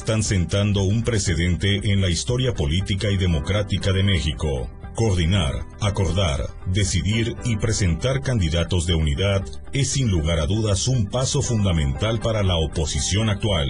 están sentando un precedente en la historia política y democrática de México. Coordinar, acordar, decidir y presentar candidatos de unidad es sin lugar a dudas un paso fundamental para la oposición actual.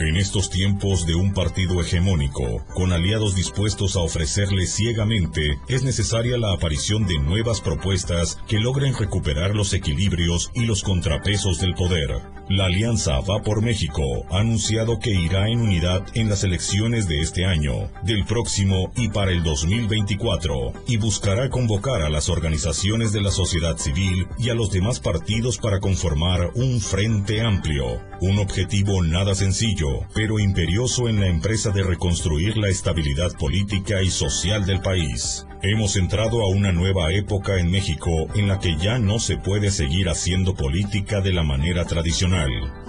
En estos tiempos de un partido hegemónico, con aliados dispuestos a ofrecerle ciegamente, es necesaria la aparición de nuevas propuestas que logren recuperar los equilibrios y los contrapesos del poder. La Alianza Va por México ha anunciado que irá en unidad en las elecciones de este año, del próximo y para el 2024, y buscará convocar a las organizaciones de la sociedad civil y a los demás partidos para conformar un frente amplio, un objetivo nada sencillo pero imperioso en la empresa de reconstruir la estabilidad política y social del país. Hemos entrado a una nueva época en México en la que ya no se puede seguir haciendo política de la manera tradicional.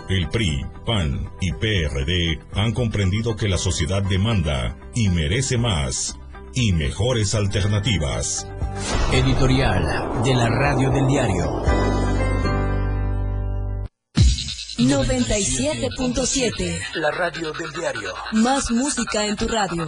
El PRI, PAN y PRD han comprendido que la sociedad demanda y merece más y mejores alternativas. Editorial de la Radio del Diario. 97.7. La radio del diario. Más música en tu radio.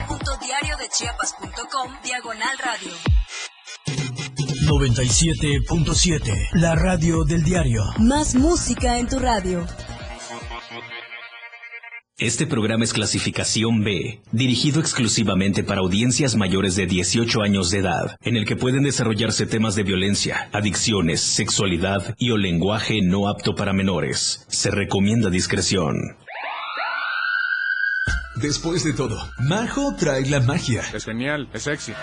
www.diariodechiapas.com Diagonal Radio. 97.7. La radio del diario. Más música en tu radio. Este programa es clasificación B, dirigido exclusivamente para audiencias mayores de 18 años de edad, en el que pueden desarrollarse temas de violencia, adicciones, sexualidad y o lenguaje no apto para menores. Se recomienda discreción. Después de todo, Majo trae la magia. Es genial, es sexy.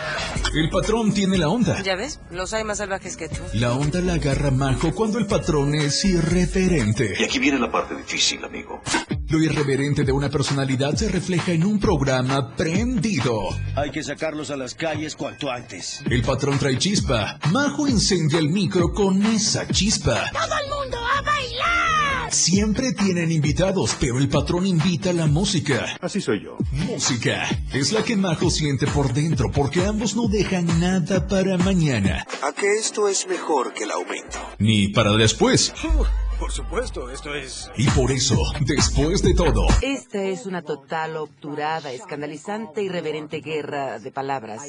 El patrón tiene la onda. Ya ves, los hay más salvajes que tú. La onda la agarra Majo cuando el patrón es irreverente. Y aquí viene la parte difícil, amigo. Lo irreverente de una personalidad se refleja en un programa prendido. Hay que sacarlos a las calles cuanto antes. El patrón trae chispa. Majo incendia el micro con esa chispa. ¡Todo el mundo a bailar! Siempre tienen invitados, pero el patrón invita a la música. Así soy yo. Música es la que Majo siente por dentro porque ambos no dejan nada para mañana. ¿A que esto es mejor que el aumento? Ni para después. Por supuesto, esto es... Y por eso, después de todo... Esta es una total, obturada, escandalizante y reverente guerra de palabras.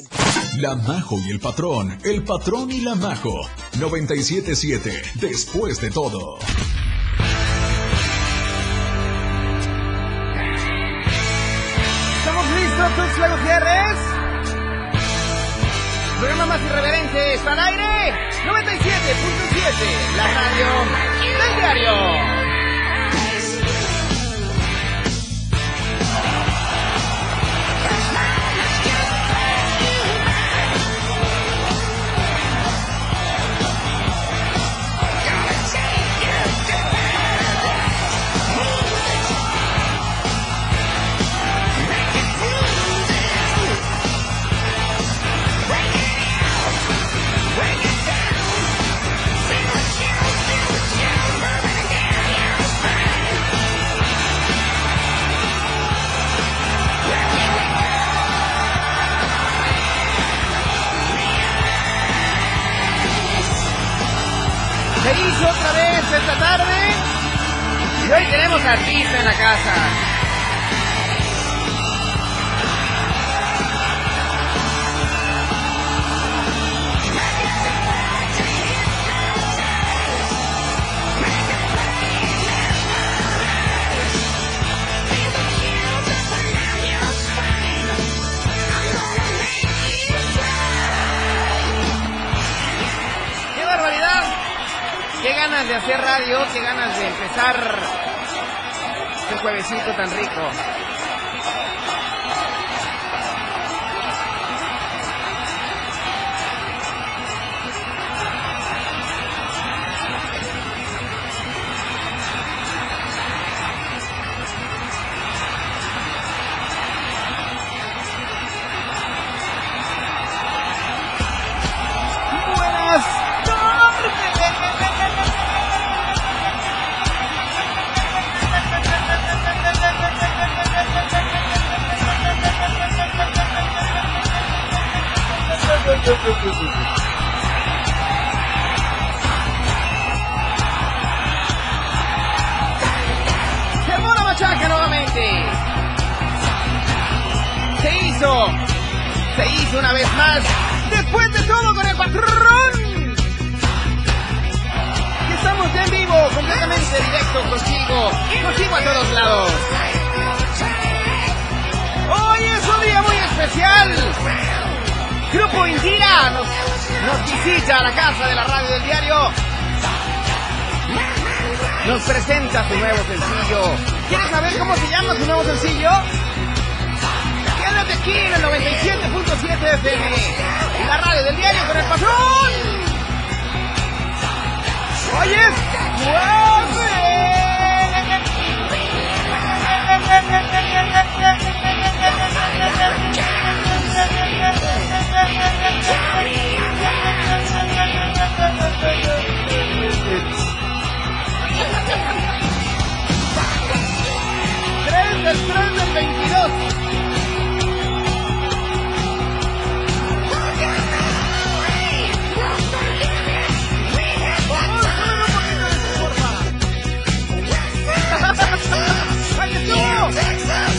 La Majo y el Patrón, el Patrón y la Majo. 97.7, después de todo. Programa más irreverente está al aire. 97.7, la radio del diario. Y hoy tenemos artista en la casa. ¡Qué ganas de hacer radio, qué ganas de empezar juevesito tan rico. La machaca nuevamente. Se hizo. Se hizo una vez más. Después de todo con el patrón. Estamos en vivo, completamente directo contigo. Contigo a todos lados. Hoy es un día muy especial. Grupo Indira nos, visita a la casa de la radio del diario. Nos presenta su nuevo sencillo. ¿Quieres saber cómo se llama su nuevo sencillo? Quédate aquí en el 97.7 FM. La radio del diario con el patrón. Oye, Tren del 22. ¡Ahí estuvo!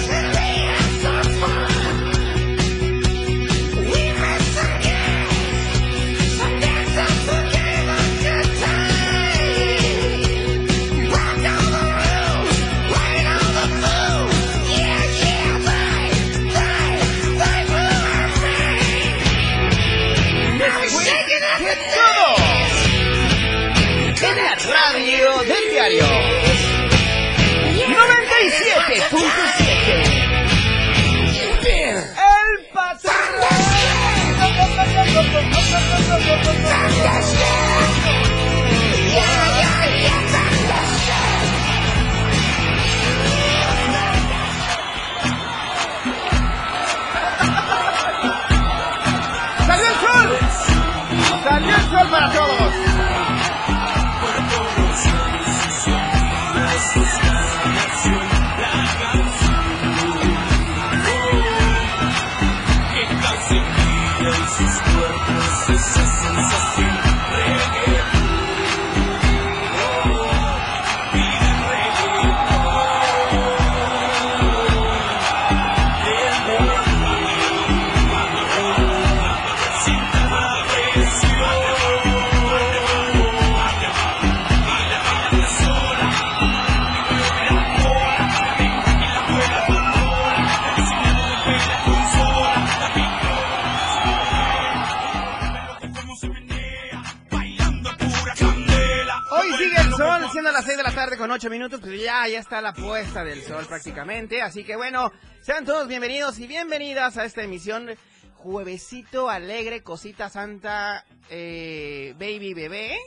Con 8 minutos, pues ya, ya está la puesta del sol prácticamente. Así que bueno, sean todos bienvenidos y bienvenidas a esta emisión Juevesito Alegre, Cosita Santa, eh, Baby Bebé,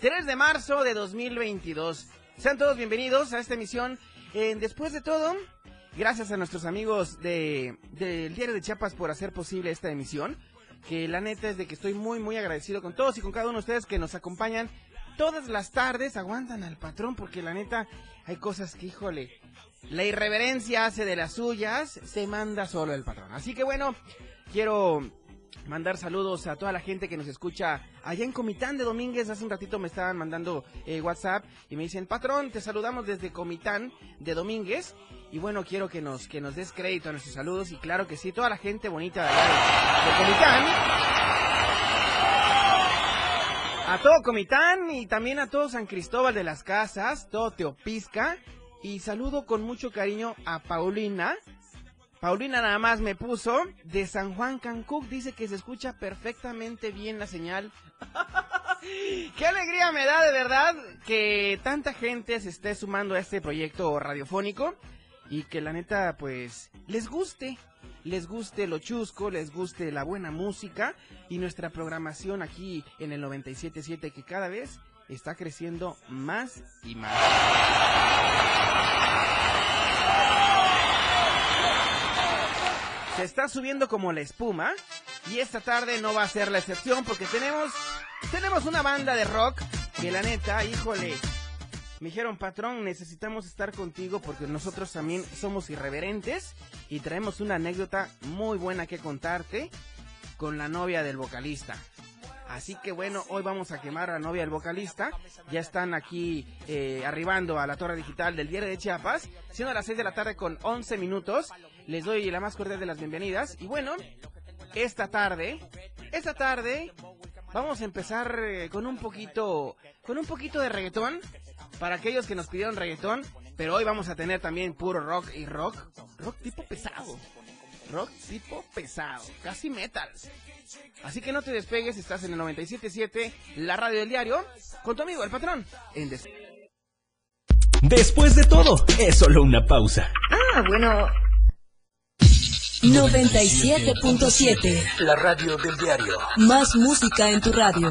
3 de marzo de 2022. Sean todos bienvenidos a esta emisión. Eh, después de todo, gracias a nuestros amigos de, del Diario de Chiapas por hacer posible esta emisión. Que la neta es de que estoy muy, muy agradecido con todos y con cada uno de ustedes que nos acompañan todas las tardes aguantan al patrón porque la neta hay cosas que, híjole, la irreverencia hace de las suyas, se manda solo el patrón. Así que bueno, quiero mandar saludos a toda la gente que nos escucha allá en Comitán de Domínguez. Hace un ratito me estaban mandando eh, WhatsApp y me dicen, patrón, te saludamos desde Comitán de Domínguez. Y bueno, quiero que nos, que nos des crédito a nuestros saludos y claro que sí, toda la gente bonita de allá de, de Comitán. A todo Comitán y también a todo San Cristóbal de las Casas, todo Teopisca. Y saludo con mucho cariño a Paulina. Paulina nada más me puso de San Juan Cancún. Dice que se escucha perfectamente bien la señal. Qué alegría me da de verdad que tanta gente se esté sumando a este proyecto radiofónico. Y que la neta pues les guste les guste lo chusco, les guste la buena música y nuestra programación aquí en el 97.7 que cada vez está creciendo más y más. Se está subiendo como la espuma y esta tarde no va a ser la excepción porque tenemos tenemos una banda de rock que la neta, híjole, me dijeron, patrón, necesitamos estar contigo porque nosotros también somos irreverentes y traemos una anécdota muy buena que contarte con la novia del vocalista. Así que bueno, hoy vamos a quemar a la novia del vocalista. Ya están aquí eh, arribando a la torre digital del diario de Chiapas, siendo las 6 de la tarde con 11 minutos. Les doy la más cordial de las bienvenidas. Y bueno, esta tarde, esta tarde vamos a empezar eh, con un poquito, con un poquito de reggaetón para aquellos que nos pidieron reggaetón. Pero hoy vamos a tener también puro rock y rock, rock tipo pesado, rock tipo pesado, casi metal. Así que no te despegues, estás en el 97.7, la radio del diario, con tu amigo el patrón. En des Después de todo, es solo una pausa. Ah, bueno. 97.7. La radio del diario. Más música en tu radio.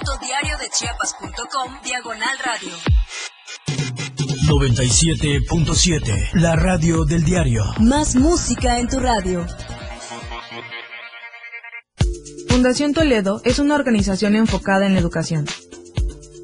www.diariodechiapas.com Diagonal Radio. 97.7. La radio del diario. Más música en tu radio. Fundación Toledo es una organización enfocada en la educación.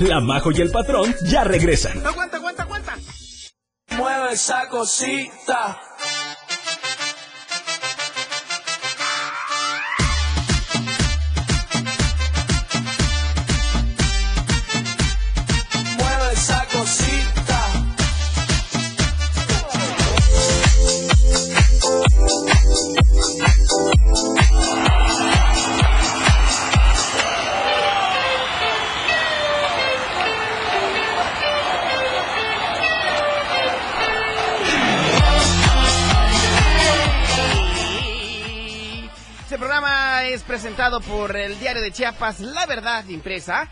La Majo y el patrón ya regresan. Aguanta, aguanta, aguanta. Mueve esa cosita. Presentado por el diario de Chiapas, La Verdad Impresa.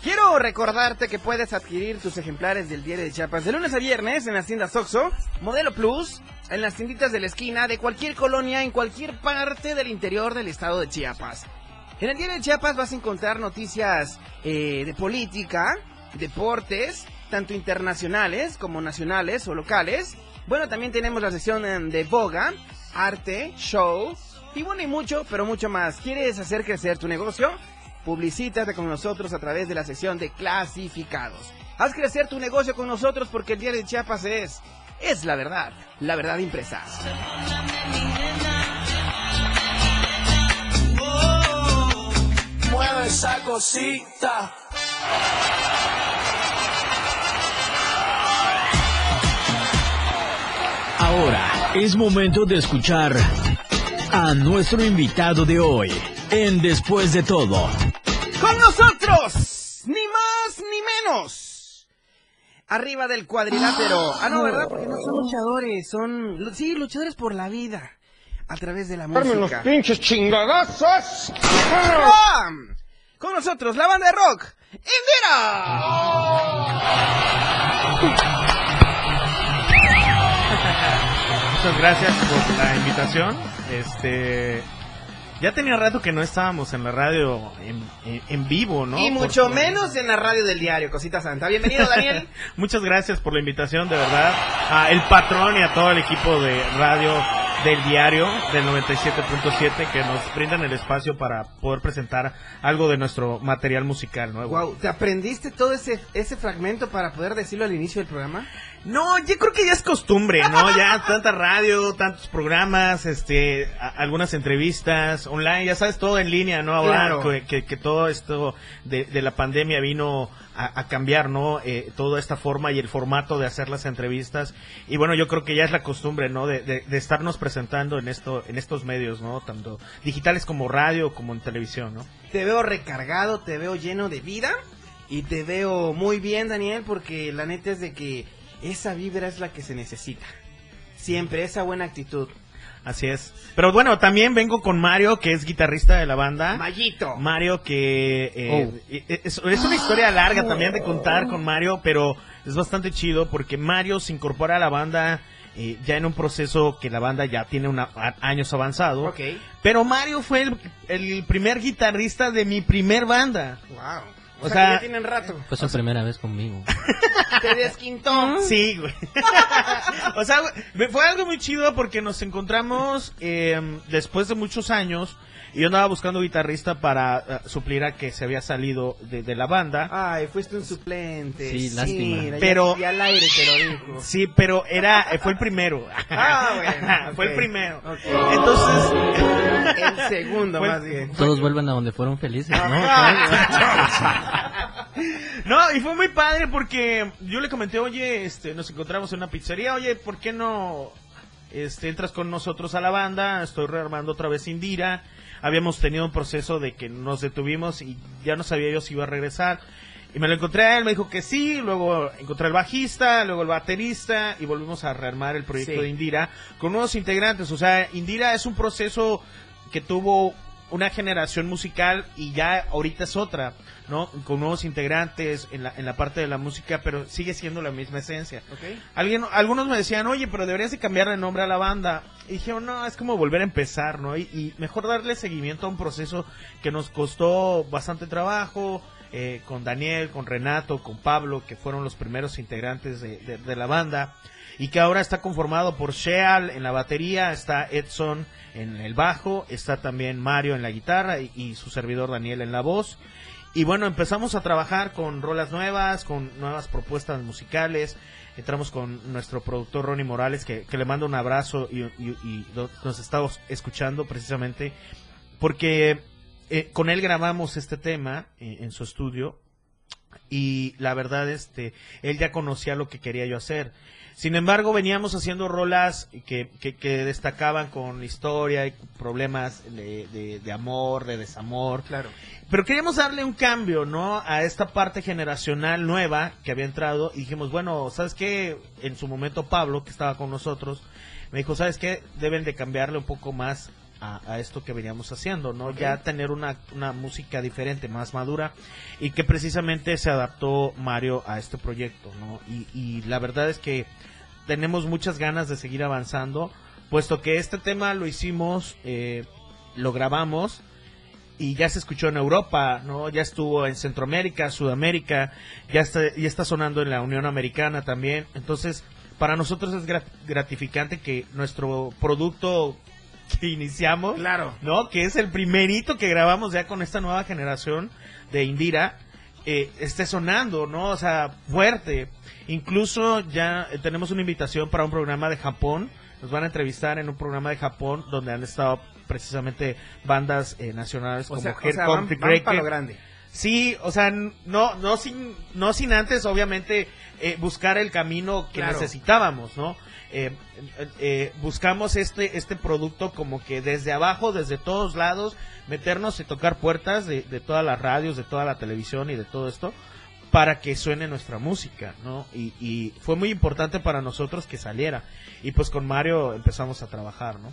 Quiero recordarte que puedes adquirir tus ejemplares del diario de Chiapas de lunes a viernes en las tiendas Oxxo, Modelo Plus, en las tienditas de la esquina de cualquier colonia en cualquier parte del interior del estado de Chiapas. En el diario de Chiapas vas a encontrar noticias eh, de política, deportes, tanto internacionales como nacionales o locales. Bueno, también tenemos la sección em, de boga, arte, show, y bueno, y mucho, pero mucho más. ¿Quieres hacer crecer tu negocio? Publicítate con nosotros a través de la sección de clasificados. Haz crecer tu negocio con nosotros porque el diario de Chiapas es, es la verdad, la verdad impresa. Mueve esa cosita. Ahora es momento de escuchar a nuestro invitado de hoy en Después de todo. Con nosotros, ni más ni menos. Arriba del cuadrilátero. Ah, no, ¿verdad? Porque no son luchadores, son, sí, luchadores por la vida. A través de la ¡Darme los música. pinches chingadazos! ¡Ah! Con nosotros, la banda de rock, Indira. Muchas gracias por la invitación. Este, ya tenía rato que no estábamos en la radio en, en- en vivo, ¿no? Y Por- mucho menos en la radio del diario, cosita santa. Bienvenido, Daniel. Muchas gracias por la invitación, de verdad. A el patrón y a todo el equipo de radio del diario del 97.7 que nos brindan el espacio para poder presentar algo de nuestro material musical nuevo. Wow, ¿te aprendiste todo ese, ese fragmento para poder decirlo al inicio del programa? No, yo creo que ya es costumbre, ¿no? Ya tanta radio, tantos programas, este, algunas entrevistas online, ya sabes, todo en línea, ¿no? Ahora que, que, todo esto de, de, la pandemia vino a, cambiar, ¿no? Eh, toda esta forma y el formato de hacer las entrevistas. Y bueno, yo creo que ya es la costumbre, ¿no? De, de, estarnos presentando en esto, en estos medios, ¿no? Tanto digitales como radio, como en televisión, ¿no? Te veo recargado, te veo lleno de vida y te veo muy bien, Daniel, porque la neta es de que esa vibra es la que se necesita. Siempre, esa buena actitud. Así es. Pero bueno, también vengo con Mario, que es guitarrista de la banda. Mayito. Mario, que eh, oh. es, una historia larga también de contar con Mario, pero es bastante chido porque Mario se incorpora a la banda eh, ya en un proceso que la banda ya tiene una, años avanzado. Okay. Pero Mario fue el, el primer guitarrista de mi primer banda. Wow. O, sea, ya tienen rato. Fue su primera vez conmigo. Te desquintó. Sí, güey. o sea, fue algo muy chido porque nos encontramos eh, después de muchos años. Y yo andaba buscando guitarrista para eh, suplir a que se había salido de, la banda. Ay, fuiste un suplente. Sí, lástima. pero al aire te lo dijo. Sí, pero era eh, fue el primero. Ah, bueno. fue el primero. Entonces, el segundo más bien. Todos vuelven a donde fueron felices, ¿no? no, y fue muy padre porque yo le comenté, "Oye, este nos encontramos en una pizzería, oye, ¿por qué no este entras con nosotros a la banda? Estoy rearmando otra vez Indira." Habíamos tenido un proceso de que nos detuvimos y ya no sabía yo si iba a regresar. Y me lo encontré a él, me dijo que sí, luego encontré al bajista, luego el baterista y volvimos a rearmar el proyecto de Indira con nuevos integrantes. O sea, Indira es un proceso que tuvo una generación musical y ya ahorita es otra, ¿no? Con nuevos integrantes en la, en la parte de la música, pero sigue siendo la misma esencia. Alguien, algunos me decían, oye, pero deberías de cambiar de nombre a la banda. Y dije, no, es como volver a empezar, ¿no? Y, mejor darle seguimiento a un proceso que nos costó bastante trabajo, eh, con Daniel, con Renato, con Pablo, que fueron los primeros integrantes de, de la banda y que ahora está conformado por Sheal en la batería, está Edson en el bajo, está también Mario en la guitarra y, su servidor Daniel en la voz. Y bueno, empezamos a trabajar con rolas nuevas, con nuevas propuestas musicales. Entramos con nuestro productor Ronnie Morales, que, le mando un abrazo y, nos estamos escuchando precisamente porque eh, con él grabamos este tema eh, en su estudio y la verdad este él ya conocía lo que quería yo hacer sin embargo, veníamos haciendo rolas que, que, destacaban con historia y problemas de, de, amor, de desamor. Claro. Pero queríamos darle un cambio, ¿no? A esta parte generacional nueva que había entrado y dijimos, bueno, ¿sabes qué? En su momento Pablo, que estaba con nosotros, me dijo, ¿sabes qué? Deben de cambiarle un poco más a, esto que veníamos haciendo, ¿no? Ya tener una, una, música diferente, más madura, y que precisamente se adaptó Mario a este proyecto, ¿no? Y, y la verdad es que tenemos muchas ganas de seguir avanzando, puesto que este tema lo hicimos, eh, lo grabamos, y ya se escuchó en Europa, ¿no? Ya estuvo en Centroamérica, Sudamérica, ya está, ya está sonando en la Unión Americana también. Entonces, para nosotros es gratificante que nuestro producto que iniciamos, claro. ¿no? Que es el primerito que grabamos ya con esta nueva generación de Indira, eh, esté sonando, ¿no? O sea, fuerte. Incluso ya tenemos una invitación para un programa de Japón. Nos van a entrevistar en un programa de Japón donde han estado precisamente bandas eh, nacionales como sea, grande. Sí, o sea, no, no sin, no sin antes, obviamente, eh, buscar el camino que necesitábamos, ¿no? Eh, eh, buscamos este, este producto como que desde abajo, desde todos lados, meternos y tocar puertas de, todas las radios, de toda la televisión y de todo esto, para que suene nuestra música, ¿no? Y fue muy importante para nosotros que saliera. Y pues con Mario empezamos a trabajar, ¿no?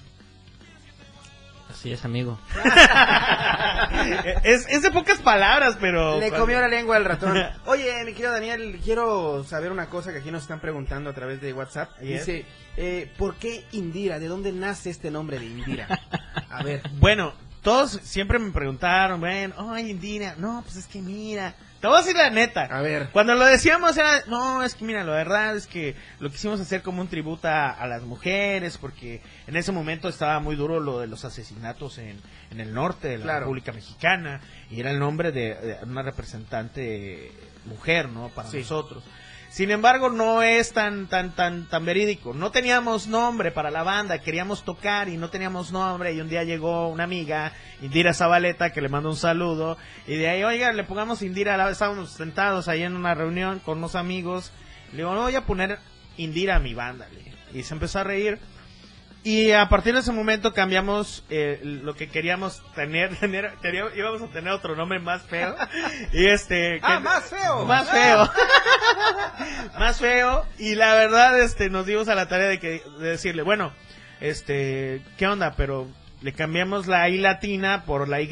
Así es, amigo. es, de pocas palabras, pero... Le comió la lengua al ratón. Oye, mi querido Daniel, quiero saber una cosa que aquí nos están preguntando a través de WhatsApp. Dice, eh, ¿por qué Indira? ¿De dónde nace este nombre de Indira? A ver. Bueno, todos siempre me preguntaron, bueno, ay, Indira, no, pues es que mira, te voy a decir la neta. A ver. Cuando lo decíamos era, no, es que mira, la verdad es que lo quisimos hacer como un tributo a, las mujeres, porque en ese momento estaba muy duro lo de los asesinatos en, en el norte de la República Mexicana, y era el nombre de, una representante mujer, ¿no? Para nosotros. Sin embargo, no es tan, tan, tan, tan verídico. No teníamos nombre para la banda, queríamos tocar y no teníamos nombre. Y un día llegó una amiga, Indira Zabaleta, que le mando un saludo. Y de ahí, oiga, le pongamos Indira. Estábamos sentados ahí en una reunión con unos amigos. Le digo, no voy a poner Indira a mi banda. Y se empezó a reír. Y a partir de ese momento cambiamos eh, lo que queríamos tener, tener queríamos, íbamos a tener otro nombre más feo. Y este... Ah, más feo. Más feo. más feo. Y la verdad, este, nos dimos a la tarea de, que, de decirle, bueno, este, ¿qué onda? Pero le cambiamos la I latina por la Y.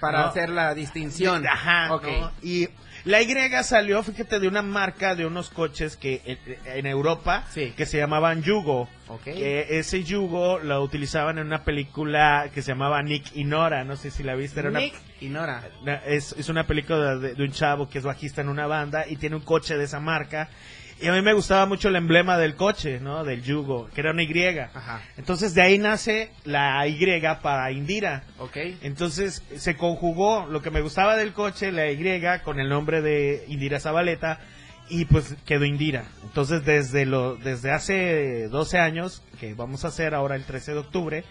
Para ¿no? hacer la distinción. Ajá. Ok. ¿no? Y la Y salió, fíjate, de una marca de unos coches que en, en Europa que se llamaban Yugo. Ok. Que ese Yugo lo utilizaban en una película que se llamaba Nick y Nora. No sé si la viste. Era una- Nick y Nora. es, es una película de, de un chavo que es bajista en una banda y tiene un coche de esa marca. Y a mí me gustaba mucho el emblema del coche, ¿no? Del Yugo, que era una Y. Ajá. Entonces de ahí nace la Y para Indira. Ok. Entonces se conjugó lo que me gustaba del coche, la Y, con el nombre de Indira Zabaleta y pues quedó Indira. Entonces desde lo desde hace 12 años, que vamos a hacer ahora el 13 de octubre,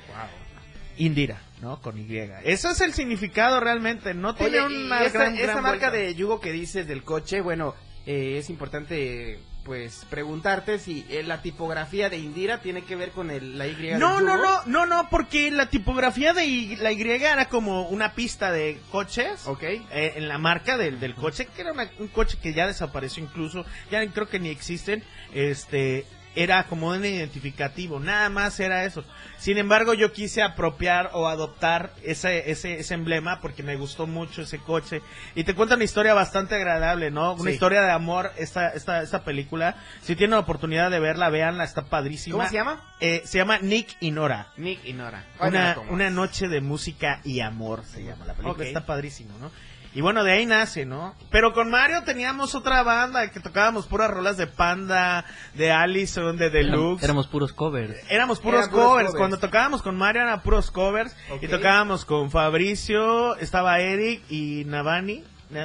Indira, ¿no? Con Y. Eso es el significado realmente, no tiene Oye, y una esa, gran, marca vuelta. de yugo que dices del coche, bueno, eh, es importante pues preguntarte si eh, la tipografía de Indira tiene que ver con el, la Y No, no, no, no, no, porque la tipografía de Y- la Y era como una pista de coches. Ok. eh, en la marca del, del coche, que era una- un coche que ya desapareció incluso, ya creo que ni existen, este, era como un identificativo, nada más era eso. Sin embargo, yo quise apropiar o adoptar ese, ese, ese emblema porque me gustó mucho ese coche. Y te cuenta una historia bastante agradable, ¿no? Una Sí. historia de amor, esta, esta, esta película. Si tienen la oportunidad de verla, véanla, está padrísima. ¿Cómo se llama? Eh, se llama Nick y Nora. Nick y Nora. Una, una noche de música y amor se llama la película. Está padrísimo, ¿no? Y bueno, de ahí nace, ¿no? Pero con Mario teníamos otra banda que tocábamos puras rolas de Panda, de Allison, de Deluxe. Éramos puros covers. Éramos puros covers. covers. Cuando tocábamos con Mario eran puros covers. Y tocábamos con Fabricio, estaba Eric y Navani.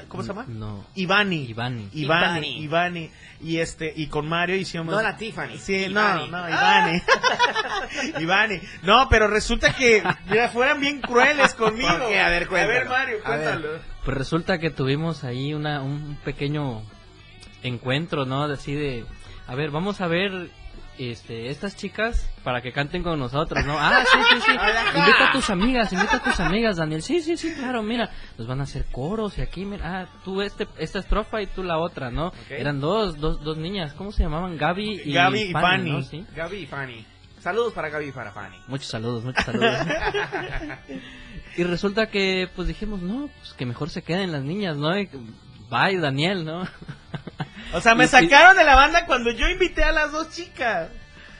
¿Cómo se llama? No. Ivani. Ivani. Ivani. Ivani. Y este, y con Mario hicimos. No la Tiffany. Sí, Ivani. no, no, Ivani. Ivani. No, pero resulta que mira, fueran bien crueles conmigo. A ver, A cuéntalo. ver, Mario, A ver. cuéntalo. Pues resulta que tuvimos ahí una, un pequeño encuentro, ¿no? Así de, a ver, vamos a ver este, estas chicas para que canten con nosotros, ¿no? Ah, sí, sí, sí. Invita a tus amigas, invita a tus amigas, Daniel. Sí, sí, sí, claro, mira, nos van a hacer coros y aquí, mira, ah, tú este, esta estrofa y tú la otra, ¿no? Eran dos, dos, dos niñas, ¿cómo se llamaban? Gaby y Gaby y Fanny. ¿no? Sí. Gaby y Fanny. Saludos para Gaby y para Fanny. Muchos saludos, muchos saludos. y resulta que, pues dijimos, no, pues que mejor se queden las niñas, ¿no? Y, Bye, Daniel, ¿no? O sea, me Y- sacaron de la banda cuando yo invité a las dos chicas.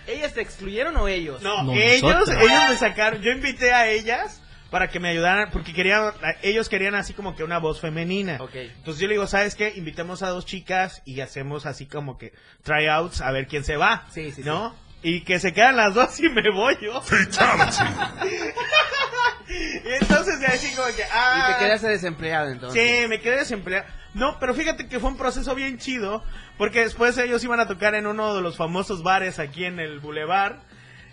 ¿Ellas te excluyeron o ellos? No, No, ellos, nosotros. ellos me sacaron. Yo invité a ellas para que me ayudaran, porque querían, ellos querían así como que una voz femenina. Ok. Entonces yo le digo, ¿sabes qué? Invitemos a dos chicas y hacemos así como que tryouts a ver quién se va. Sí, sí, ¿No? Y que se quedan las dos y me voy yo. y entonces así como que, ah. Y te quedaste desempleado entonces. Sí, me quedé desempleado. No, pero fíjate que fue un proceso bien chido, porque después ellos iban a tocar en uno de los famosos bares aquí en el Boulevard.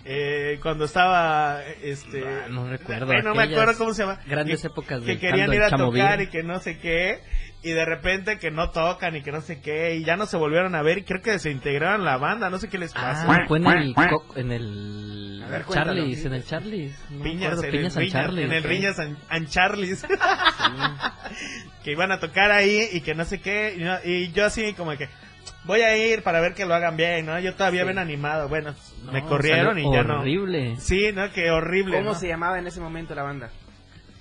Eh, cuando estaba este Ah, no recuerdo, eh, no me acuerdo cómo se llama grandes que, épocas que querían ir a Chamovir. tocar y que no sé qué y de repente que no tocan y que no sé qué y ya no se volvieron a ver y creo que desintegraron la banda no sé qué les pasó Ah, fue en el, en el ver. Charlies, en el Charlies. No Piñas, acuerdo, en, Piñas el and Riñas, Charlies, en el. Riñas and, and Charlies. que iban a tocar ahí y que no sé qué. Y, no- y yo así como que voy a ir para ver que lo hagan bien, ¿no? Yo todavía Sí. bien animado. Bueno, No, me corrieron y ya no. Horrible. Sí, ¿no? Que horrible. ¿Cómo ¿no? se llamaba en ese momento la banda?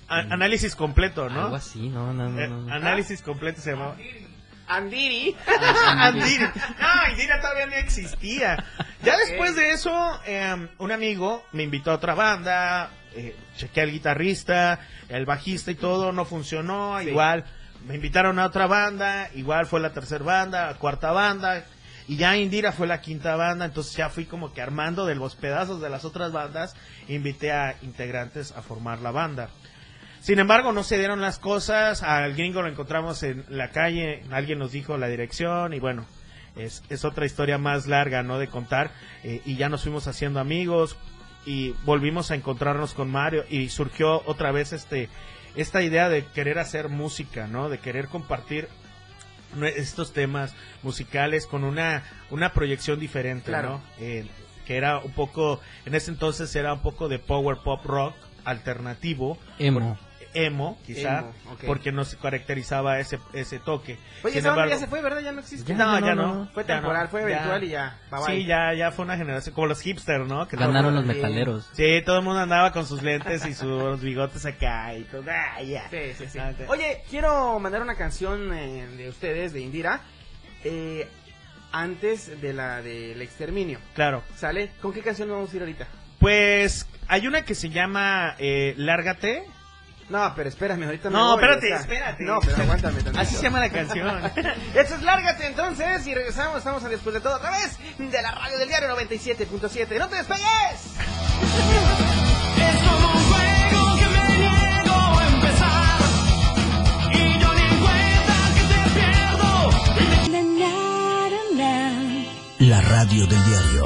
A- análisis completo, ¿no? Algo así, no, no, no. Eh, no, análisis completo se llamaba. Andiri. Andiri. No, Andira todavía no existía. Ya después de eso, eh, un amigo me invitó a otra banda, eh, chequé al guitarrista, el bajista y todo, no funcionó, Sí. igual me invitaron a otra banda, igual fue la tercera banda, cuarta banda, y ya Indira fue la quinta banda, entonces ya fui como que armando de los pedazos de las otras bandas, invité a integrantes a formar la banda. Sin embargo, no se dieron las cosas. Al gringo lo encontramos en la calle. Alguien nos dijo la dirección y bueno, es, es otra historia más larga, ¿no? De contar. eh, y ya nos fuimos haciendo amigos y volvimos a encontrarnos con Mario y surgió otra vez este esta idea de querer hacer música, ¿no? De querer compartir estos temas musicales con una una proyección diferente, Claro. ¿no? Eh, que era un poco en ese entonces era un poco de power pop rock alternativo Emo. Emo, quizá, Emo, ok. porque nos caracterizaba ese ese toque. Oye, Sin esa banda ya embargo- se fue, ¿verdad? Ya no existe. Ya, no, ya no. Fue ya temporal, no, fue ya. eventual y ya. Bye, bye. Sí, ya, ya fue una generación como los hipsters, ¿no? Que Ganaron los metaleros. Sí, todo el mundo andaba con sus lentes y sus bigotes acá y todo. Ah, ya. Sí, sí, sí. Oye, quiero mandar una canción eh, de ustedes, de Indira, eh, antes de la del exterminio. Claro. ¿Sale? ¿Con qué canción vamos a ir ahorita? Pues hay una que se llama eh, Lárgate. No, pero espérame, ahorita me No, voy, espérate, o sea, espérate. No, pero aguántame tantito. Así se llama la canción. Esto es Lárgate entonces y regresamos, estamos a después de todo otra vez de la radio del diario 97.7. ¡No te despegues! Es como un juego que me niego a empezar Y yo ni en cuenta que te pierdo La radio del diario.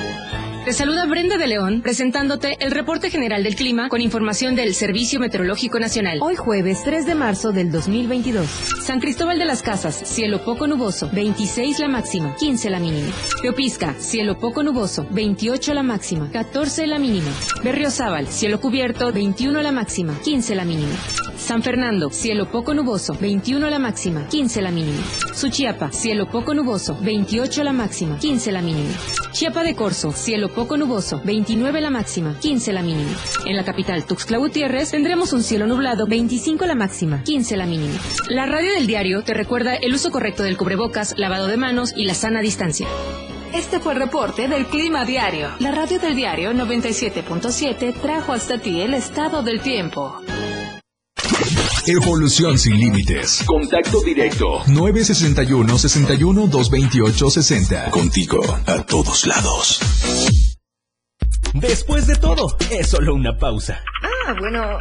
Te saluda Brenda de León presentándote el reporte general del clima con información del Servicio Meteorológico Nacional. Hoy jueves 3 de marzo del 2022. San Cristóbal de las Casas, cielo poco nuboso, 26 la máxima, 15 la mínima. Teopisca, cielo poco nuboso, 28 la máxima, 14 la mínima. Berriozábal, cielo cubierto, 21 la máxima, 15 la mínima. San Fernando, cielo poco nuboso, 21 la máxima, 15 la mínima. Suchiapa, cielo poco nuboso, 28 la máxima, 15 la mínima. Chiapa de Corzo, cielo poco nuboso, 29 la máxima, 15 la mínima. En la capital Tuxtla Gutiérrez tendremos un cielo nublado, 25 la máxima, 15 la mínima. La radio del diario te recuerda el uso correcto del cubrebocas, lavado de manos y la sana distancia. Este fue el reporte del Clima Diario. La radio del diario 97.7 trajo hasta ti el estado del tiempo. Evolución sin límites. Contacto directo. 961-61-228-60. Contigo a todos lados. Después de todo, es solo una pausa. Ah, bueno.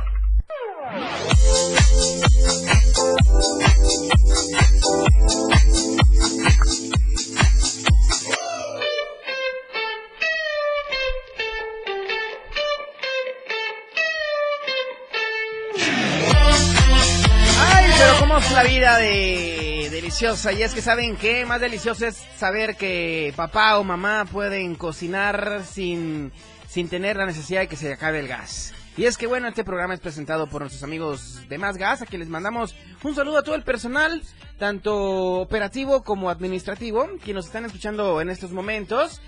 Ay, pero cómo es la vida de deliciosa. Y es que saben que más delicioso es saber que papá o mamá pueden cocinar sin sin tener la necesidad de que se acabe el gas. Y es que bueno, este programa es presentado por nuestros amigos de Más Gas, a quienes les mandamos un saludo a todo el personal, tanto operativo como administrativo, que nos están escuchando en estos momentos.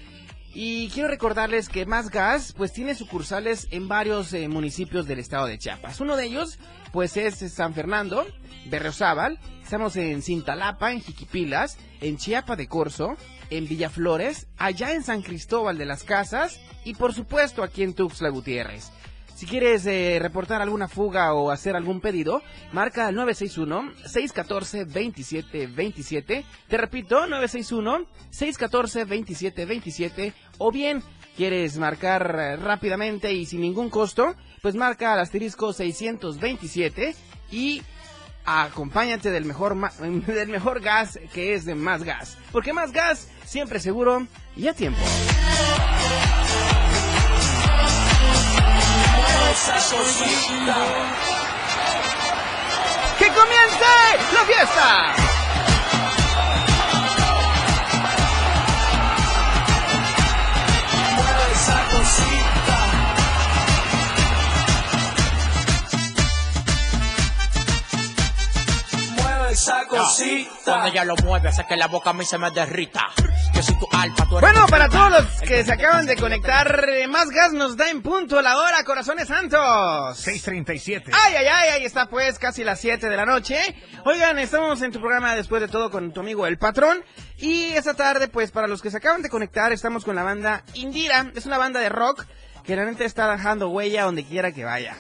Y quiero recordarles que Más Gas pues tiene sucursales en varios eh, municipios del estado de Chiapas. Uno de ellos pues es San Fernando, Berriozábal, estamos en Cintalapa, en Jiquipilas, en Chiapa de Corzo, en Villaflores, allá en San Cristóbal de las Casas y por supuesto aquí en Tuxtla Gutiérrez. Si quieres eh, reportar alguna fuga o hacer algún pedido, marca al 961-614-2727. Te repito, 961-614-2727. O bien, quieres marcar eh, rápidamente y sin ningún costo, pues marca al asterisco 627 y acompáñate del mejor, del mejor gas que es de Más Gas. Porque Más Gas, siempre seguro y a tiempo. ¡Que comience la fiesta! esa cosita. Mueve esa cosita. Cuando ella lo mueve, hace que la boca a mí se me derrita. Soy tu alfa, Bueno, para todos los que se acaban de conectar, eh, más gas nos da en punto la hora, corazones santos. 637. Ay, ay, ay, ahí está pues casi las 7 de la noche. Oigan, estamos en tu programa después de todo con tu amigo El Patrón. Y esta tarde, pues para los que se acaban de conectar, estamos con la banda Indira. Es una banda de rock que realmente está dejando huella donde quiera que vaya.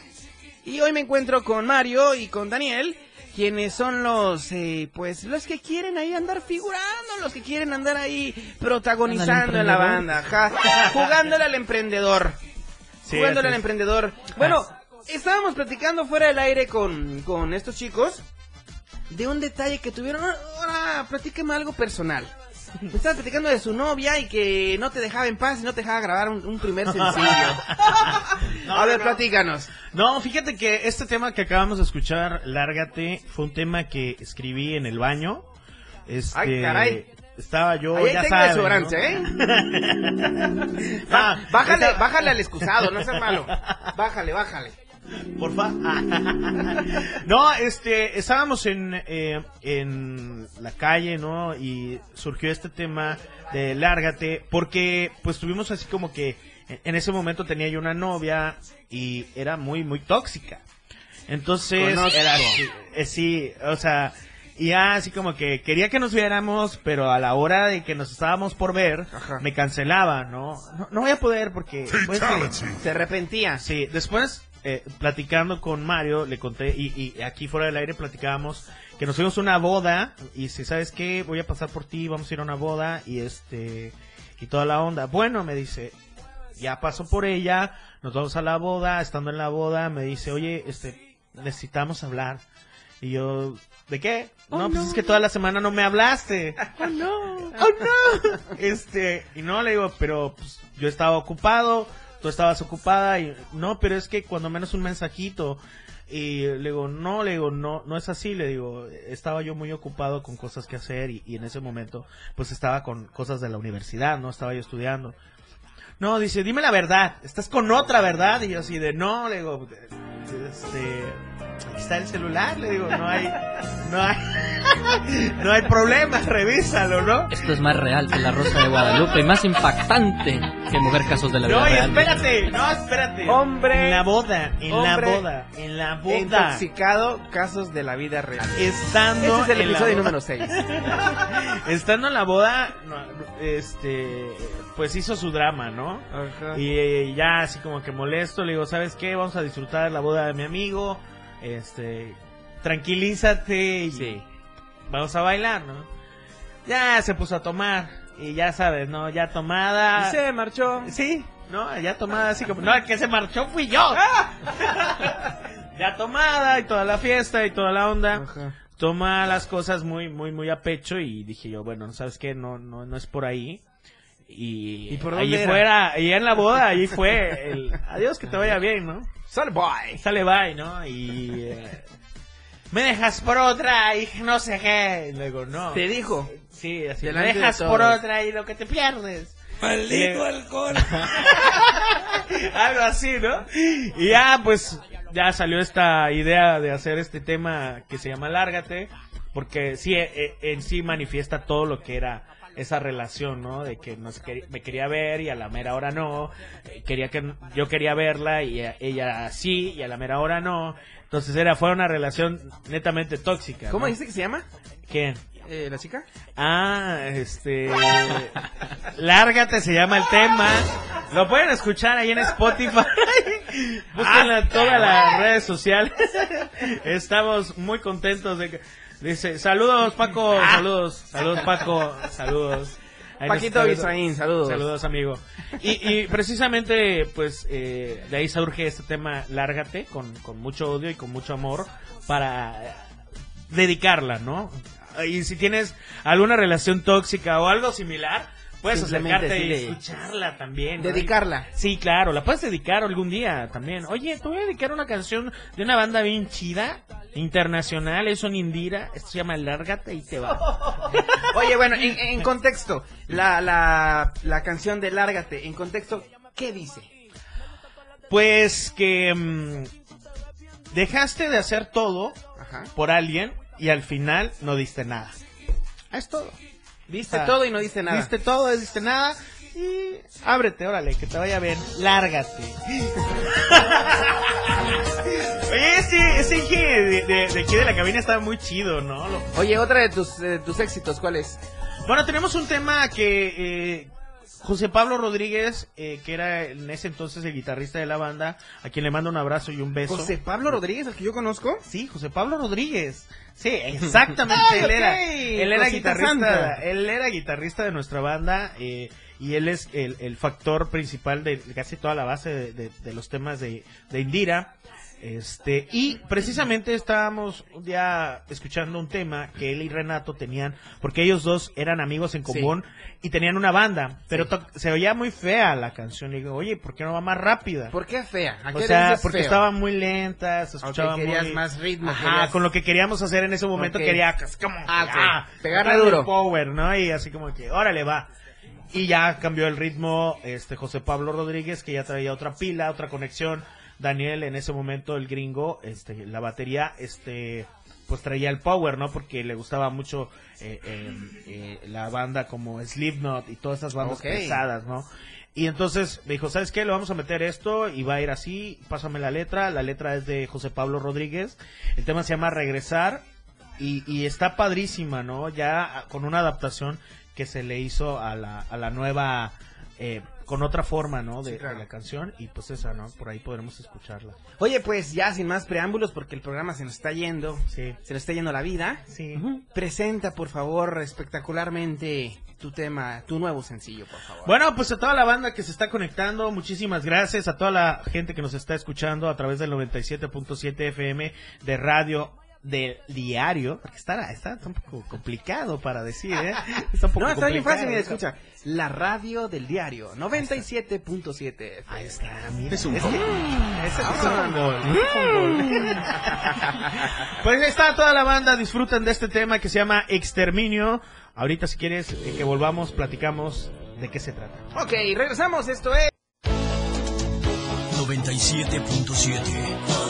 Y hoy me encuentro con Mario y con Daniel, quienes son los, eh, pues, los que quieren ahí andar figurando, los que quieren andar ahí protagonizando en la banda, ajá, jugándole al emprendedor. Sí, jugándole al emprendedor. Bueno, estábamos platicando fuera del aire con, con estos chicos de un detalle que tuvieron. Ahora, ahora platíqueme algo personal. Me estabas platicando de su novia y que no te dejaba en paz y no te dejaba grabar un, un primer sencillo. a ver, platícanos. No, fíjate que este tema que acabamos de escuchar, Lárgate, fue un tema que escribí en el baño. Este, Ay, caray. Estaba yo, Ahí ya desodorante, ¿no? Ah, bájale, bájale al excusado, no seas malo. Bájale, bájale. Porfa. no, este, estábamos en, eh, en la calle, ¿no? Y surgió este tema de lárgate, porque pues tuvimos así como que en- en ese momento tenía yo una novia y era muy, muy tóxica. Entonces, Conozco. era así, eh, sí, o sea, y ya así como que quería que nos viéramos, pero a la hora de que nos estábamos por ver, me cancelaba, ¿no? ¿no? no voy a poder porque... pues, Se arrepentía. Sí, después, eh, platicando con Mario, le conté, y, y aquí fuera del aire platicábamos que nos fuimos a una boda, y si sabes qué, voy a pasar por ti, vamos a ir a una boda, y este, y toda la onda. Bueno, me dice, ya paso por ella, nos vamos a la boda, estando en la boda, me dice, oye, este, necesitamos hablar. Y yo, ¿de qué? Oh, no, pues es que toda la semana no me hablaste. Oh no. ¡Oh, no! Este, y no, le digo, pero pues, yo estaba ocupado, tú estabas ocupada, y no, pero es que cuando menos un mensajito. Y le digo, no, le digo, no, no es así, le digo, estaba yo muy ocupado con cosas que hacer y, y en ese momento pues estaba con cosas de la universidad, no estaba yo estudiando. No, dice, dime la verdad, estás con otra, ¿verdad? Y yo así de, no, le digo, este, aquí está el celular, le digo, no hay, no hay, no hay problema, revísalo, ¿no? Esto es más real que la Rosa de Guadalupe y más impactante que mover casos de la vida No, y real. espérate, no, espérate. Hombre. En la boda, en la boda, en la boda. Intoxicado, casos de la vida real. Estando Ese es el en la episodio boda. número 6. Estando en la boda, este, pues hizo su drama, ¿no? Y ya así como que molesto, le digo, ¿sabes qué? Vamos a disfrutar la boda de mi amigo, este, tranquilízate y vamos a bailar, ¿no? Ya se puso a tomar y ya sabes, ¿no? Ya tomada. Y se marchó. Sí, ¿no? Ya tomada así como, no, el que se marchó fui yo. ya tomada y toda la fiesta y toda la onda. Toma las cosas muy, muy, muy a pecho y dije yo, bueno, ¿sabes qué? No, no, no es por ahí. Y, ¿Y por allí era? fuera, allí en la boda, allí fue el adiós que te vaya bien, ¿no? Sale bye. Sale bye, ¿no? Y eh, me dejas por otra y no sé qué. Y luego, no. Te dijo. Sí, así, me de dejas por otra y lo que te pierdes. Maldito alcohol. Algo así, ¿no? Y ya, pues, ya salió esta idea de hacer este tema que se llama Lárgate, porque sí, eh, eh, en sí manifiesta todo lo que era esa relación, ¿no? De que nos me quería ver y a la mera hora no, quería que yo quería verla y ella sí y a la mera hora no. Entonces era fue una relación netamente tóxica. ¿Cómo ¿no? dijiste que se llama? ¿Quién? Eh, ¿La chica? Ah, este. Lárgate se llama el tema. Lo pueden escuchar ahí en Spotify. Búsquenla en todas las redes sociales. Estamos muy contentos de que. Dice, saludos Paco, saludos, saludos Paco, saludos. Ahí Paquito Bisaín, saludos. Saludos, amigo. Y, y precisamente, pues, eh, de ahí surge este tema, Lárgate, con, con mucho odio y con mucho amor, para dedicarla, ¿no? Y si tienes alguna relación tóxica o algo similar, puedes acercarte y escucharla también. ¿no? Dedicarla. Sí, claro, la puedes dedicar algún día también. Oye, te voy a dedicar una canción de una banda bien chida, internacional, es un Indira, esto se llama Lárgate y te va. Oye, bueno, en, en contexto, la, la, la canción de Lárgate, en contexto, ¿qué dice? Pues que mm, dejaste de hacer todo Ajá. por alguien y al final no diste nada. Es todo. Diste Ah, todo y no diste nada. Diste todo, diste nada y ábrete, órale, que te vaya bien. Lárgate. Oye, ese, ese de, de, de aquí de la cabina estaba muy chido, ¿no? Lo- Oye, otra de tus, eh, tus éxitos, ¿cuál es? Bueno, tenemos un tema que eh, José Pablo Rodríguez, eh, que era en ese entonces el guitarrista de la banda, a quien le mando un abrazo y un beso. José Pablo Rodríguez, el que yo conozco. Sí, José Pablo Rodríguez. Sí, exactamente. Ay, él era, él era cosita guitarrista. santa. Él era guitarrista de nuestra banda eh, y él es el, el factor principal de casi toda la base de, de- de los temas de, de Indira. Este, y precisamente estábamos un día escuchando un tema que él y Renato tenían, porque ellos dos eran amigos en común y tenían una banda, pero to- se oía muy fea la canción. Y digo, oye, ¿por qué no va más rápida? ¿Por qué fea? ¿A O qué le sea, porque feo? estaba muy lenta, se escuchaba querías muy... más ritmo, Ajá, querías- con lo que queríamos hacer en ese momento quería pues, como Ah, ah, Pegarle duro. power, ¿no? Y así como que, órale, va. Y ya cambió el ritmo este José Pablo Rodríguez, que ya traía otra pila, otra conexión. Daniel, en ese momento, el gringo, este, la batería, este, pues traía el power, ¿no? Porque le gustaba mucho eh, eh, eh, la banda como Slipknot y todas esas bandas pesadas, ¿no? Y entonces me dijo, ¿sabes qué? Le vamos a meter esto y va a ir así, pásame la letra. La letra es de José Pablo Rodríguez. El tema se llama Regresar y, y está padrísima, ¿no? Ya con una adaptación que se le hizo a la, a la nueva, eh, con otra forma, ¿no? De, Sí, claro. de la canción y pues esa, ¿no? Por ahí podremos escucharla. Oye, pues ya sin más preámbulos, porque el programa se nos está yendo, Sí. se nos está yendo la vida. Sí. Presenta, por favor, espectacularmente tu tema, tu nuevo sencillo, por favor. Bueno, pues a toda la banda que se está conectando, muchísimas gracias. A toda la gente que nos está escuchando a través del 97.7 FM de radio del diario. Porque está, está un poco complicado para decir, ¿eh? Está un poco no, está bien fácil, mira, escucha. La radio del diario, 97.7. Ahí está, mira. Es un Es gol. que- ese Ah. fue un gol, gol. Pues ahí está toda la banda, disfruten de este tema que se llama Exterminio. Ahorita si quieres eh, que volvamos, platicamos de qué se trata. Ok, regresamos, esto es... 97.7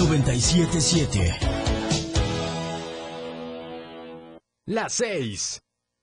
977 Las 6.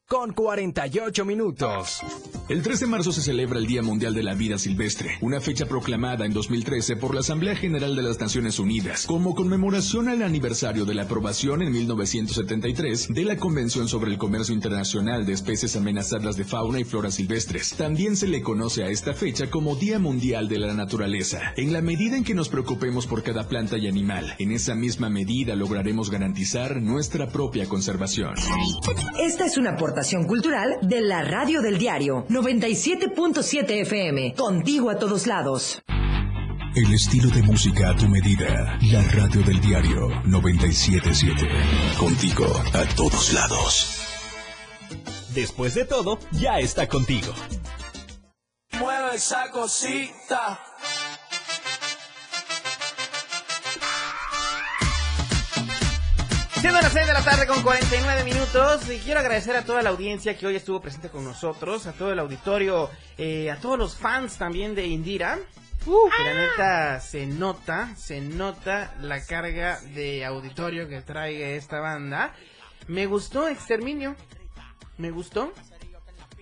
Con 48 minutos. El 3 de marzo se celebra el Día Mundial de la Vida Silvestre, una fecha proclamada en 2013 por la Asamblea General de las Naciones Unidas como conmemoración al aniversario de la aprobación en 1973 de la Convención sobre el Comercio Internacional de Especies Amenazadas de Fauna y Flora Silvestres. También se le conoce a esta fecha como Día Mundial de la Naturaleza. En la medida en que nos preocupemos por cada planta y animal, en esa misma medida lograremos garantizar nuestra propia conservación. Esta es una aportación cultural de la radio del diario 97.7 FM. Contigo a todos lados. El estilo de música a tu medida. La radio del diario 977. Contigo a todos lados. Después de todo, ya está contigo. Mueve esa cosita. Siendo las 6 de la tarde con 49 minutos, y quiero agradecer a toda la audiencia que hoy estuvo presente con nosotros, a todo el auditorio, eh, a todos los fans también de Indira. Que la neta se nota, se nota la carga de auditorio que trae esta banda. Me gustó Exterminio, me gustó.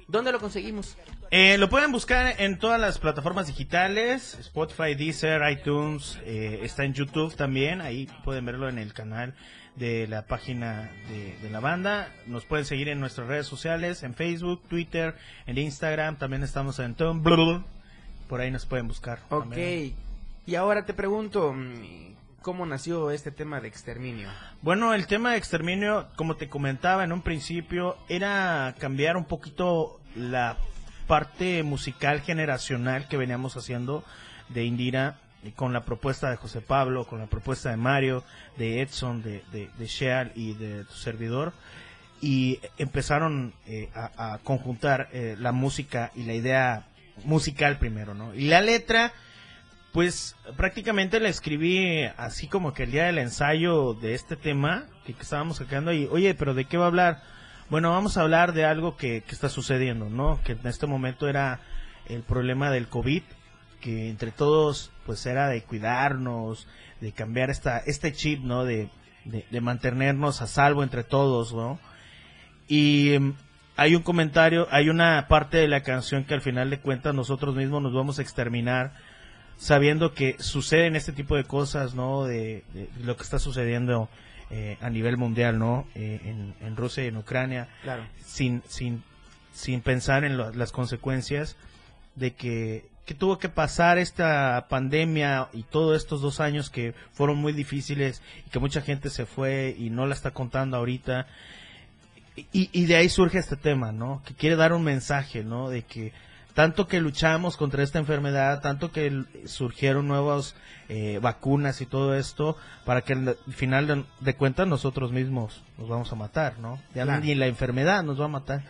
¿Dónde lo conseguimos? Eh, lo pueden buscar en todas las plataformas digitales, Spotify, Deezer, iTunes, eh, está en YouTube también, ahí pueden verlo en el canal de la página de, de la banda. Nos pueden seguir en nuestras redes sociales, en Facebook, Twitter, en Instagram, también estamos en Tumblr, por ahí nos pueden buscar. Ok. también. Y ahora te pregunto, ¿cómo nació este tema de exterminio? Bueno, el tema de exterminio, como te comentaba en un principio, era cambiar un poquito la parte musical generacional que veníamos haciendo de Indira con la propuesta de José Pablo, con la propuesta de Mario, de Edson, de, de, de Sheal y de tu servidor. Y empezaron eh, a, conjuntar eh, la música y la idea musical primero, ¿no? Y la letra, pues prácticamente la escribí así como que el día del ensayo de este tema que, estábamos sacando y, oye, pero ¿de qué va a hablar? Bueno, vamos a hablar de algo que, que está sucediendo, ¿no? Que en este momento era el problema del COVID, que entre todos pues era de cuidarnos, de cambiar esta, este chip, ¿no? De, de, de mantenernos a salvo entre todos, ¿no? Y em, hay un comentario, hay una parte de la canción que al final de cuentas nosotros mismos nos vamos a exterminar sabiendo que suceden este tipo de cosas, ¿no? De, de lo que está sucediendo eh, a nivel mundial, ¿no? Eh, en, en Rusia y en Ucrania, Claro. sin, sin, sin pensar en lo- las consecuencias de que, que tuvo que pasar esta pandemia y todos estos dos años que fueron muy difíciles y que mucha gente se fue y no la está contando ahorita. Y, y de ahí surge este tema, ¿no? Que quiere dar un mensaje, ¿no? De que tanto que luchamos contra esta enfermedad, tanto que surgieron nuevas eh, vacunas y todo esto, para que al final de, de cuentas nosotros mismos nos vamos a matar, ¿no? Ya Claro. ni la enfermedad nos va a matar.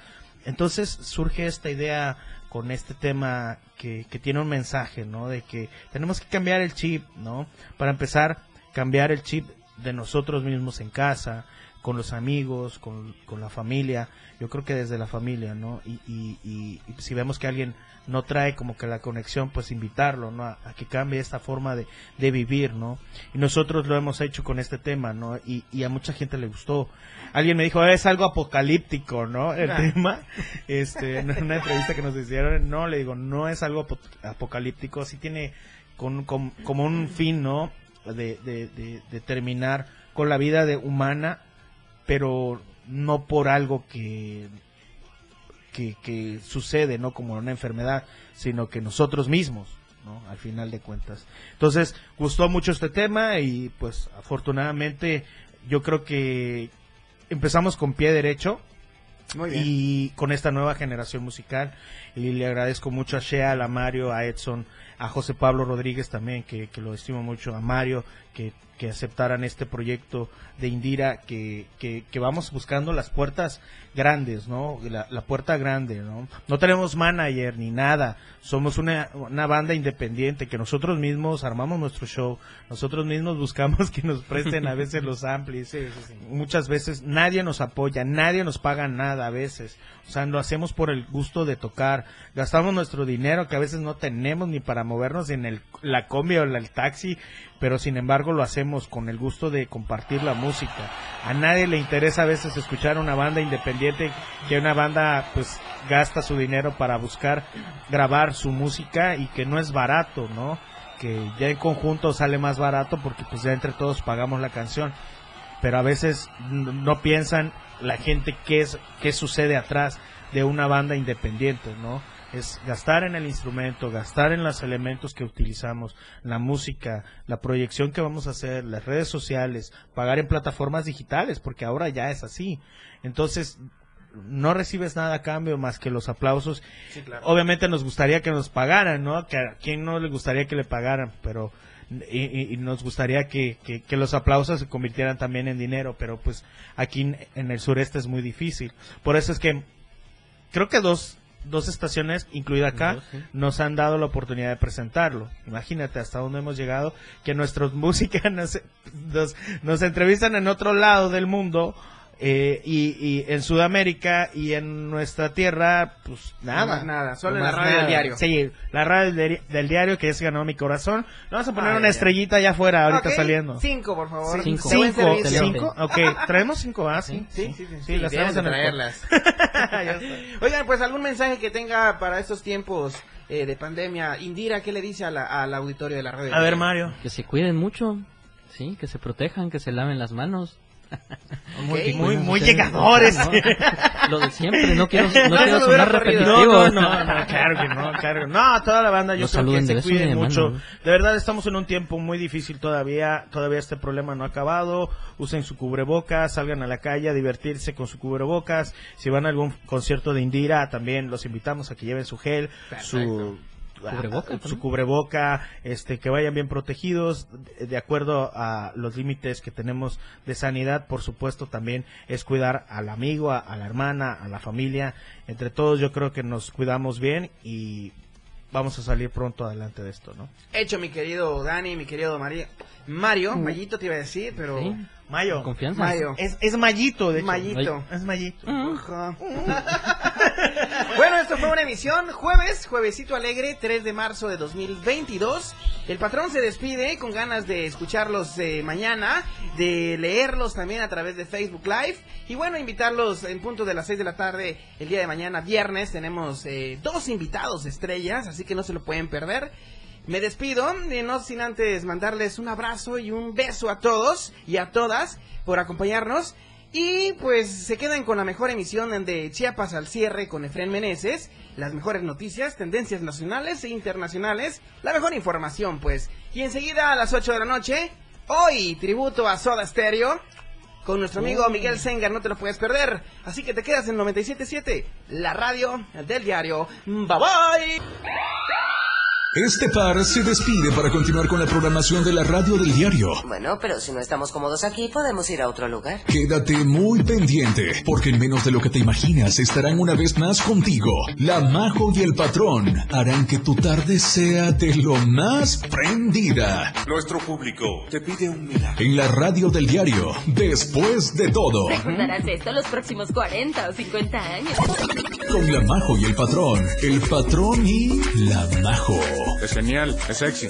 Entonces surge esta idea con este tema que, que tiene un mensaje, ¿no? De que tenemos que cambiar el chip, ¿no? Para empezar, cambiar el chip de nosotros mismos en casa, con los amigos, con, con la familia. Yo creo que desde la familia, ¿no? Y, y, y- y si vemos que alguien no trae como que la conexión, pues invitarlo, ¿no? A, a que cambie esta forma de, de vivir, ¿no? Y nosotros lo hemos hecho con este tema, ¿no? Y, y a mucha gente le gustó. Alguien me dijo, es algo apocalíptico, ¿no? El tema, este, en una entrevista que nos hicieron, no, le digo, no es algo apo- apocalíptico, sí tiene con, con- como un fin, ¿no? De, de, de, de terminar con la vida de humana, pero no por algo que, que, que sucede, ¿no? Como una enfermedad, sino que nosotros mismos, ¿no? Al final de cuentas. Entonces, gustó mucho este tema y pues afortunadamente yo creo que empezamos con pie derecho. Muy bien. Y con esta nueva generación musical, y le agradezco mucho a Sheal, a Mario, a Edson, a José Pablo Rodríguez también, que, que lo estimo mucho, a Mario, que, que aceptaran este proyecto de Indira, que, que, que vamos buscando las puertas grandes, ¿no? La, la puerta grande, ¿no? No tenemos manager ni nada, somos una, una banda independiente que nosotros mismos armamos nuestro show, nosotros mismos buscamos que nos presten a veces los amplis, muchas veces nadie nos apoya, nadie nos paga nada a veces, o sea, lo hacemos por el gusto de tocar, gastamos nuestro dinero que a veces no tenemos ni para movernos en el, la combi o el taxi, pero sin embargo lo hacemos con el gusto de compartir la música. A nadie le interesa a veces escuchar una banda independiente que una banda pues gasta su dinero para buscar grabar su música y que no es barato, ¿no? Que ya en conjunto sale más barato porque pues ya entre todos pagamos la canción. Pero a veces no piensan la gente qué es qué sucede atrás de una banda independiente, ¿no? Es gastar en el instrumento, gastar en los elementos que utilizamos, la música, la proyección que vamos a hacer, las redes sociales, pagar en plataformas digitales, porque ahora ya es así. Entonces, no recibes nada a cambio más que los aplausos. Sí, claro. Obviamente nos gustaría que nos pagaran, ¿no? Que a quién no le gustaría que le pagaran, pero y, nos gustaría que, que- que los aplausos se convirtieran también en dinero, pero pues aquí en el sureste es muy difícil. Por eso es que creo que dos dos estaciones, incluida acá, nos han dado la oportunidad de presentarlo. Imagínate hasta dónde hemos llegado, que nuestros músicas nos, nos, nos entrevistan en otro lado del mundo. Eh, y, y en Sudamérica y en nuestra tierra, pues nada. No nada, solo No en la radio del diario. Sí, la radio del, diario- del diario que es ganó mi corazón. Le vamos a poner Ay, una estrellita allá afuera ahorita saliendo. Cinco, por favor. Cinco. Cinco, cinco. Ok, traemos cinco, ¿ah? Sí, Sí, sí, sí. Sí, las debes traemos en el traerlas. Oigan, pues algún mensaje que tenga para estos tiempos eh, de pandemia. Indira, ¿qué le dice a la- al auditorio de la radio? A ver, Mario. Que se cuiden mucho, sí, que se protejan, que se laven las manos. Muy- llegadores. No, Lo de siempre, no quiero, no quiero sonar repetitivo. No, no, no, claro que no, claro que no. No, toda la banda yo creo que se cuiden mano, mucho. De verdad estamos en un tiempo muy difícil todavía, todavía este problema no ha acabado. Usen su cubrebocas, salgan a la calle a divertirse con su cubrebocas. Si van a algún concierto de Indira, también los invitamos a que lleven su gel, su Cubreboca su cubreboca, este, que vayan bien protegidos, de, acuerdo a los límites que tenemos de sanidad, por supuesto, también es cuidar al amigo, a, a la hermana, a la familia, entre todos yo creo que nos cuidamos bien y vamos a salir pronto adelante de esto, ¿no? Hecho, mi querido Dani, mi querido María. Mario. Mayito te iba a decir, pero... Sí. Mayo. Confianza. Mayo. Es, es Mayito, de hecho. Mayito. Es Mayito. Ajá. bueno, esto fue una emisión jueves, juevesito alegre, 3 de marzo de 2022. El patrón se despide con ganas de escucharlos eh, mañana, de leerlos también a través de Facebook Live. Y bueno, invitarlos en punto de las 6 de la tarde el día de mañana, viernes. Tenemos eh, dos invitados estrellas, así que no se lo pueden perder. Me despido, eh, no sin antes mandarles un abrazo y un beso a todos y a todas por acompañarnos. Y pues se quedan con la mejor emisión de Chiapas al cierre con Efren Meneses. Las mejores noticias, tendencias nacionales e internacionales. La mejor información, pues. Y enseguida a las 8 de la noche, hoy tributo a Soda Stereo. Con nuestro amigo Oh. Miguel Sengar, no te lo puedes perder. Así que te quedas en 97.7, la radio del diario. Bye bye. Este par se despide para continuar con la programación de la radio del diario. Bueno, pero si no estamos cómodos aquí, podemos ir a otro lugar. Quédate muy pendiente, porque en menos de lo que te imaginas estarán una vez más contigo. La Majo y el Patrón harán que tu tarde sea de lo más prendida. Nuestro público te pide un milagro. En la radio del diario, después de todo, Recordarás esto los próximos 40 o 50 años. con la Majo y el Patrón, el Patrón y la Majo. Es genial, es sexy.